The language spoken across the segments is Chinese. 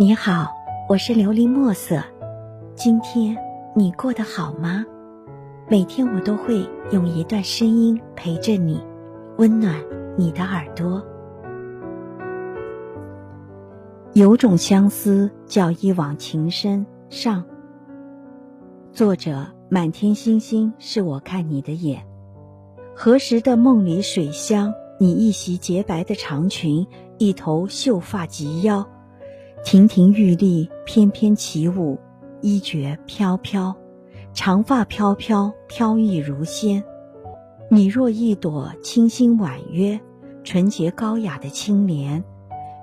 你好，我是琉璃墨色。今天你过得好吗？每天我都会用一段声音陪着你，温暖你的耳朵。有种相思叫一往情深。上。作者：满天星星是我看你的眼。何时的梦里水乡？你一袭洁白的长裙，一头秀发及腰。亭亭玉立，翩翩起舞，衣绝飘飘，长发飘飘，飘逸如仙。你若一朵清新婉约、纯洁高雅的青莲，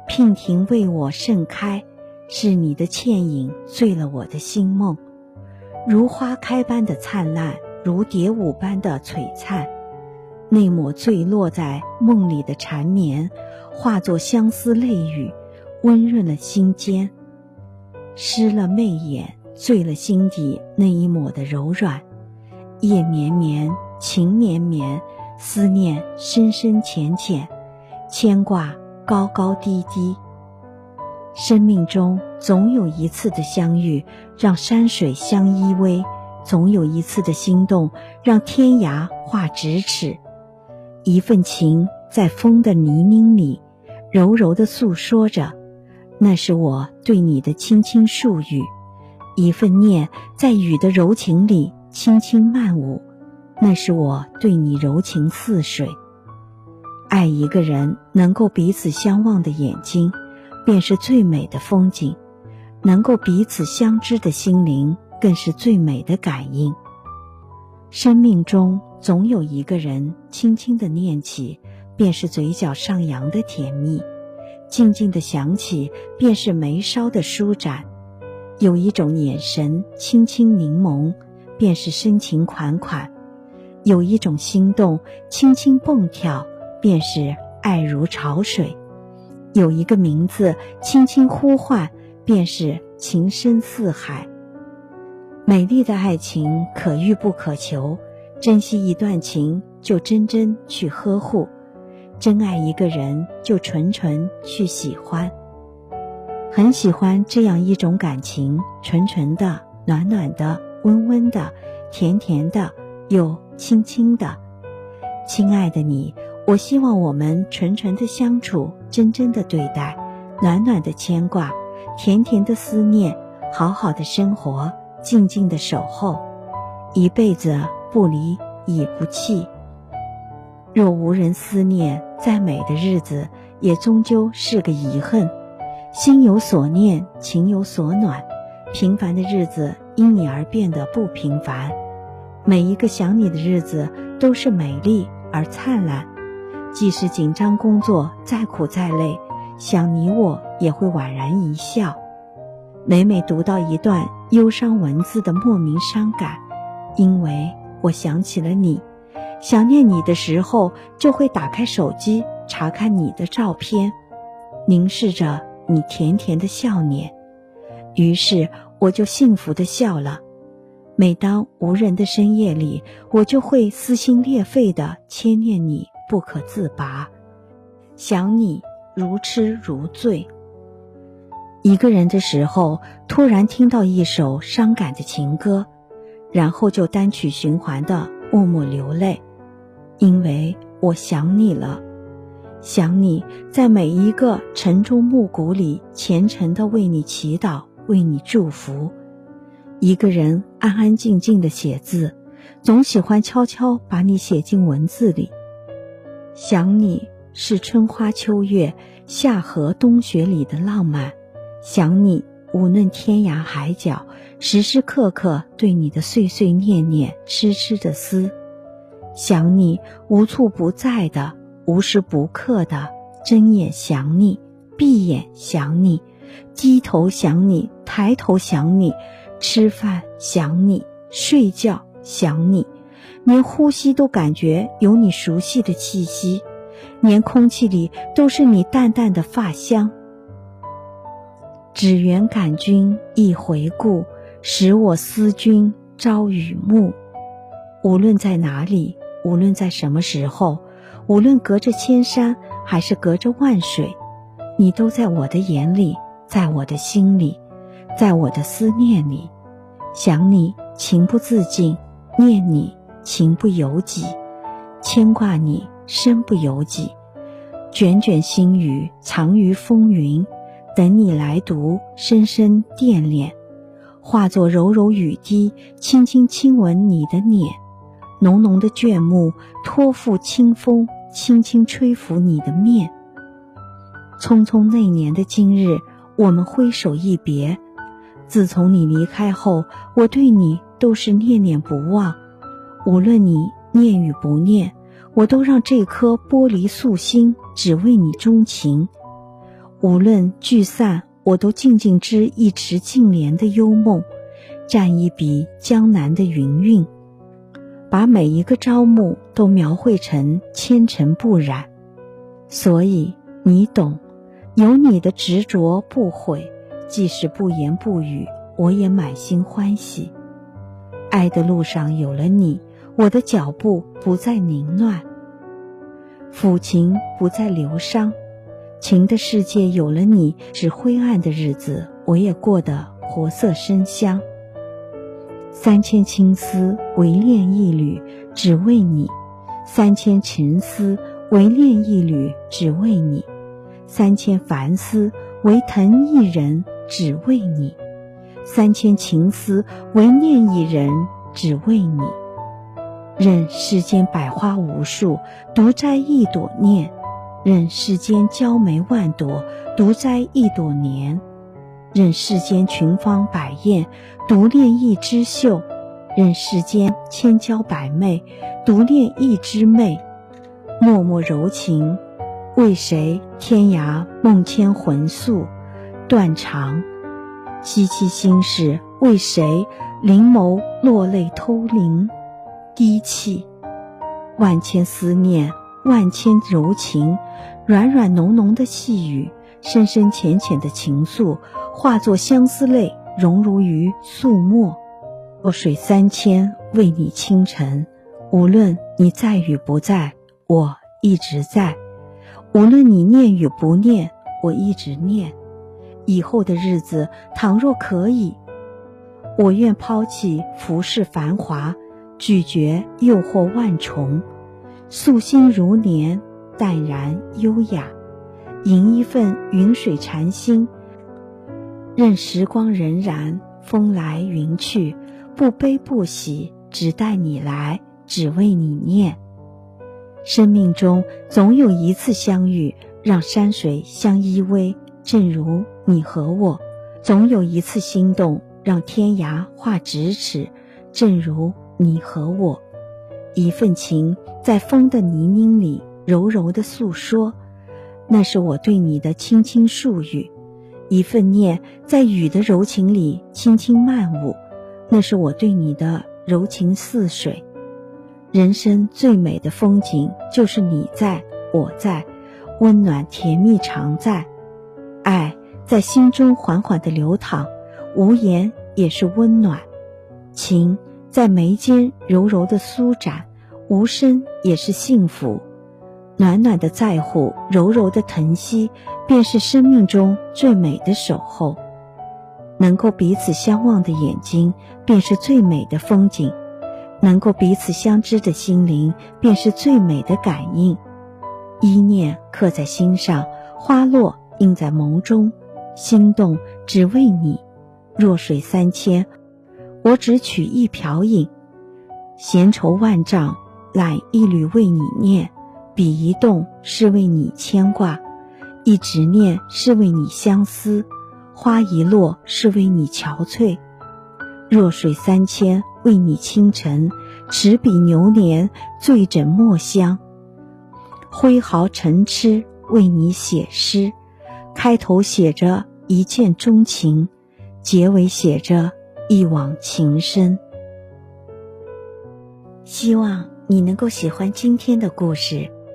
娉婷为我盛开，是你的倩影醉了我的心梦，如花开般的灿烂，如蝶舞般的璀璨。那抹坠落在梦里的缠绵，化作相思泪雨。温润了心间，湿了媚眼，醉了心底那一抹的柔软。夜绵绵，情绵绵，思念深深浅浅，牵挂高高低低。生命中总有一次的相遇，让山水相依偎；总有一次的心动，让天涯画咫尺。一份情在风的泥泞里，柔柔地诉说着。那是我对你的轻轻述语，一份念在雨的柔情里轻轻漫舞。那是我对你柔情似水。爱一个人，能够彼此相望的眼睛，便是最美的风景；能够彼此相知的心灵，更是最美的感应。生命中总有一个人，轻轻的念起，便是嘴角上扬的甜蜜。静静的想起，便是眉梢的舒展；有一种眼神轻轻凝眸，便是深情款款；有一种心动轻轻蹦跳，便是爱如潮水；有一个名字轻轻呼唤，便是情深似海。美丽的爱情可遇不可求，珍惜一段情就真真去呵护。真爱一个人，就纯纯去喜欢。很喜欢这样一种感情，纯纯的、暖暖的、温温的、甜甜的，又轻轻的。亲爱的你，我希望我们纯纯的相处，真真的对待，暖暖的牵挂，甜甜的思念，好好的生活，静静的守候，一辈子不离已不弃。若无人思念，再美的日子也终究是个遗恨。心有所念，情有所暖，平凡的日子因你而变得不平凡。每一个想你的日子都是美丽而灿烂。即使紧张工作再苦再累，想你我也会宛然一笑。每每读到一段忧伤文字的莫名伤感，因为我想起了你。想念你的时候，就会打开手机查看你的照片，凝视着你甜甜的笑脸，于是我就幸福的笑了。每当无人的深夜里，我就会撕心裂肺的牵念你不可自拔，想你如痴如醉。一个人的时候，突然听到一首伤感的情歌，然后就单曲循环的默默流泪。因为我想你了，想你在每一个晨钟暮鼓里虔诚的为你祈祷，为你祝福。一个人安安静静的写字，总喜欢悄悄把你写进文字里。想你是春花秋月、夏荷冬雪里的浪漫，想你无论天涯海角，时时刻刻对你的碎碎念念、痴痴的思。想你无处不在的，无时不刻的，睁眼想你，闭眼想你，低头想你，抬头想你，吃饭想你，睡觉想你，连呼吸都感觉有你熟悉的气息，连空气里都是你淡淡的发香。只缘感君一回顾，使我思君朝与暮。无论在哪里。无论在什么时候，无论隔着千山还是隔着万水，你都在我的眼里，在我的心里，在我的思念里，想你情不自禁，念你情不由己，牵挂你身不由己，卷卷心语藏于风云，等你来读，深深惦念，化作柔柔雨滴，轻轻亲吻你的脸，浓浓的眷慕托付清风，轻轻吹拂你的面。匆匆那年的今日，我们挥手一别。自从你离开后，我对你都是念念不忘。无论你念与不念，我都让这颗玻璃素心只为你钟情。无论聚散，我都静静织一池净莲的幽梦，蘸一笔江南的云韵，把每一个朝暮都描绘成纤尘不染。所以你懂。有你的执着不悔，即使不言不语，我也满心欢喜。爱的路上有了你，我的脚步不再凌乱，抚琴不再流伤。情的世界有了你，是灰暗的日子，我也过得活色生香。三千青丝唯恋一缕，只为你；三千情丝唯恋一缕，只为你。三千凡思唯疼一人，只为你；三千情思唯念一人，只为你。任世间百花无数，独摘一朵念；任世间娇梅万朵，独摘一朵莲；任世间群芳百艳，独恋一枝秀；任世间千娇百媚，独恋一枝媚。脉脉柔情。为谁天涯梦牵魂诉断肠？凄凄心事为谁凝眸落泪偷灵低泣？万千思念，万千柔情，软软浓浓的细雨，深深浅浅的情愫，化作相思泪，融入于素墨。落水三千，为你倾城。无论你在与不在，我一直在。无论你念与不念，我一直念。以后的日子，倘若可以，我愿抛弃浮世繁华，拒绝诱惑万重，素心如莲，淡然优雅，吟一份云水禅心。任时光荏苒，风来云去，不悲不喜，只待你来，只为你念。生命中总有一次相遇，让山水相依偎，正如你和我；总有一次心动，让天涯画咫尺，正如你和我。一份情在风的泥泞里柔柔的诉说，那是我对你的轻轻诉语；一份念在雨的柔情里轻轻漫舞，那是我对你的柔情似水。人生最美的风景，就是你在我在，温暖甜蜜常在，爱在心中缓缓的流淌，无言也是温暖，情在眉间柔柔的舒展，无声也是幸福，暖暖的在乎，柔柔的疼惜，便是生命中最美的守候。能够彼此相望的眼睛，便是最美的风景。能够彼此相知的心灵，便是最美的感应。一念刻在心上，花落映在眸中，心动只为你。弱水三千，我只取一瓢饮。闲愁万丈，揽一缕为你念。笔一动是为你牵挂，一执念是为你相思，花一落是为你憔悴。弱水三千。为你倾城，持笔流年，醉枕墨香；挥毫成痴，为你写诗。开头写着一见钟情，结尾写着一往情深。希望你能够喜欢今天的故事，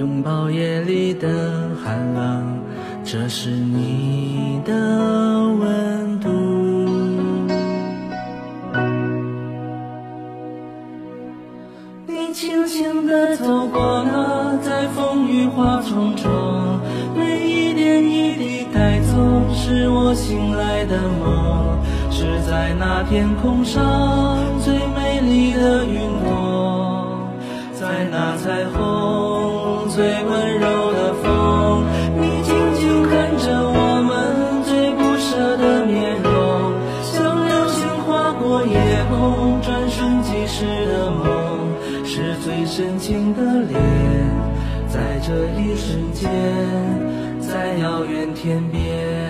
拥抱夜里的寒冷，这是你的温度。你轻轻地走过那，在风雨花丛中，每一点一滴带走，是我醒来的梦，是在那天空上最美丽的云朵。在那彩虹最温柔的风，你静静看着我们最不舍的面容，像流星划过夜空，转瞬即逝的梦，是最深情的脸，在这一瞬间，在遥远天边。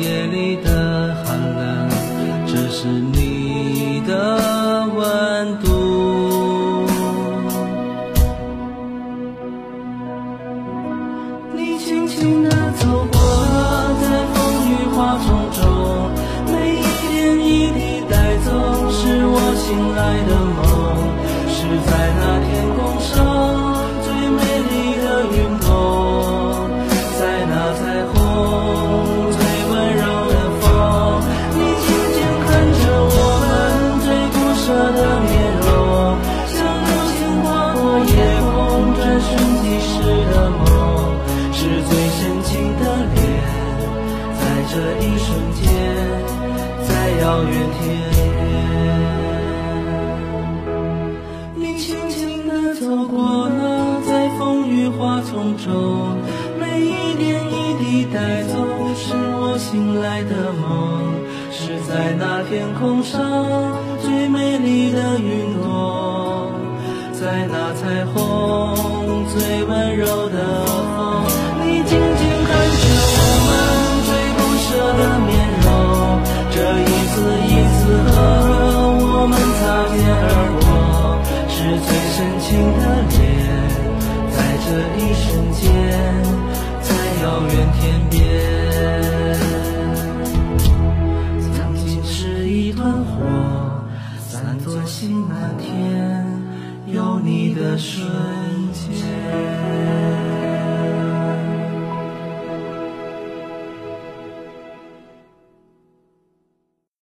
夜里的寒冷，这是你这一瞬间，在遥远天边，你轻轻地走过了，在风雨花丛中，每一点一滴带走，是我醒来的梦，是在那天空上最美丽的云朵，在那彩虹最温柔的次和我们擦肩而过，是最深情的脸，在这一瞬间，在遥远天边。曾经是一团火，散作星满天，有你的瞬间。